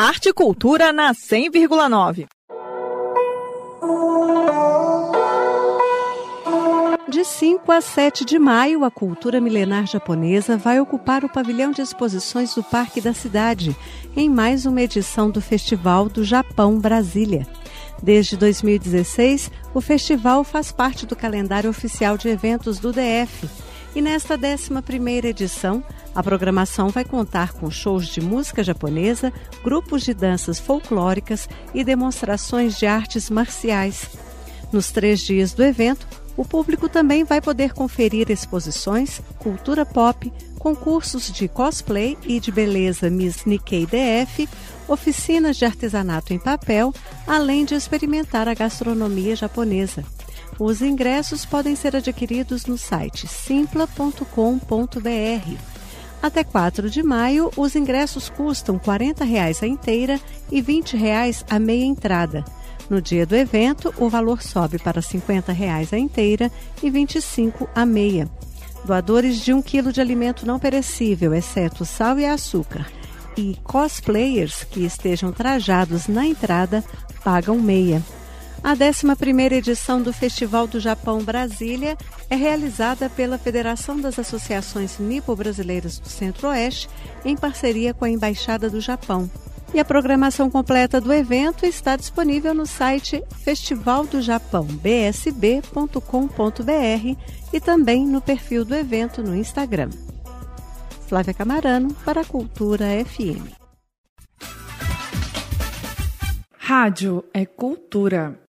Arte e Cultura na 100,9. De 5 a 7 de maio, a cultura milenar japonesa vai ocupar o pavilhão de exposições do Parque da Cidade, em mais uma edição do Festival do Japão Brasília. Desde 2016, o festival faz parte do calendário oficial de eventos do DF. E nesta 11ª edição, a programação vai contar com shows de música japonesa, grupos de danças folclóricas e demonstrações de artes marciais. Nos três dias do evento, o público também vai poder conferir exposições, cultura pop, concursos de cosplay e de beleza Miss Nikkei DF, oficinas de artesanato em papel, além de experimentar a gastronomia japonesa. Os ingressos podem ser adquiridos no site simpla.com.br. Até 4 de maio, os ingressos custam R$ 40 a inteira e R$ 20 a meia entrada. No dia do evento, o valor sobe para 50 reais a inteira e R$ 25 a meia. Doadores de um quilo de alimento não perecível, exceto sal e açúcar, e cosplayers que estejam trajados na entrada pagam meia. A 11ª edição do Festival do Japão Brasília é realizada pela Federação das Associações Nipo-Brasileiras do Centro-Oeste, em parceria com a Embaixada do Japão. E a programação completa do evento está disponível no site festivaldo-japão-bsb.com.br e também no perfil do evento no Instagram. Flávia Camarano para a Cultura FM. Rádio é cultura.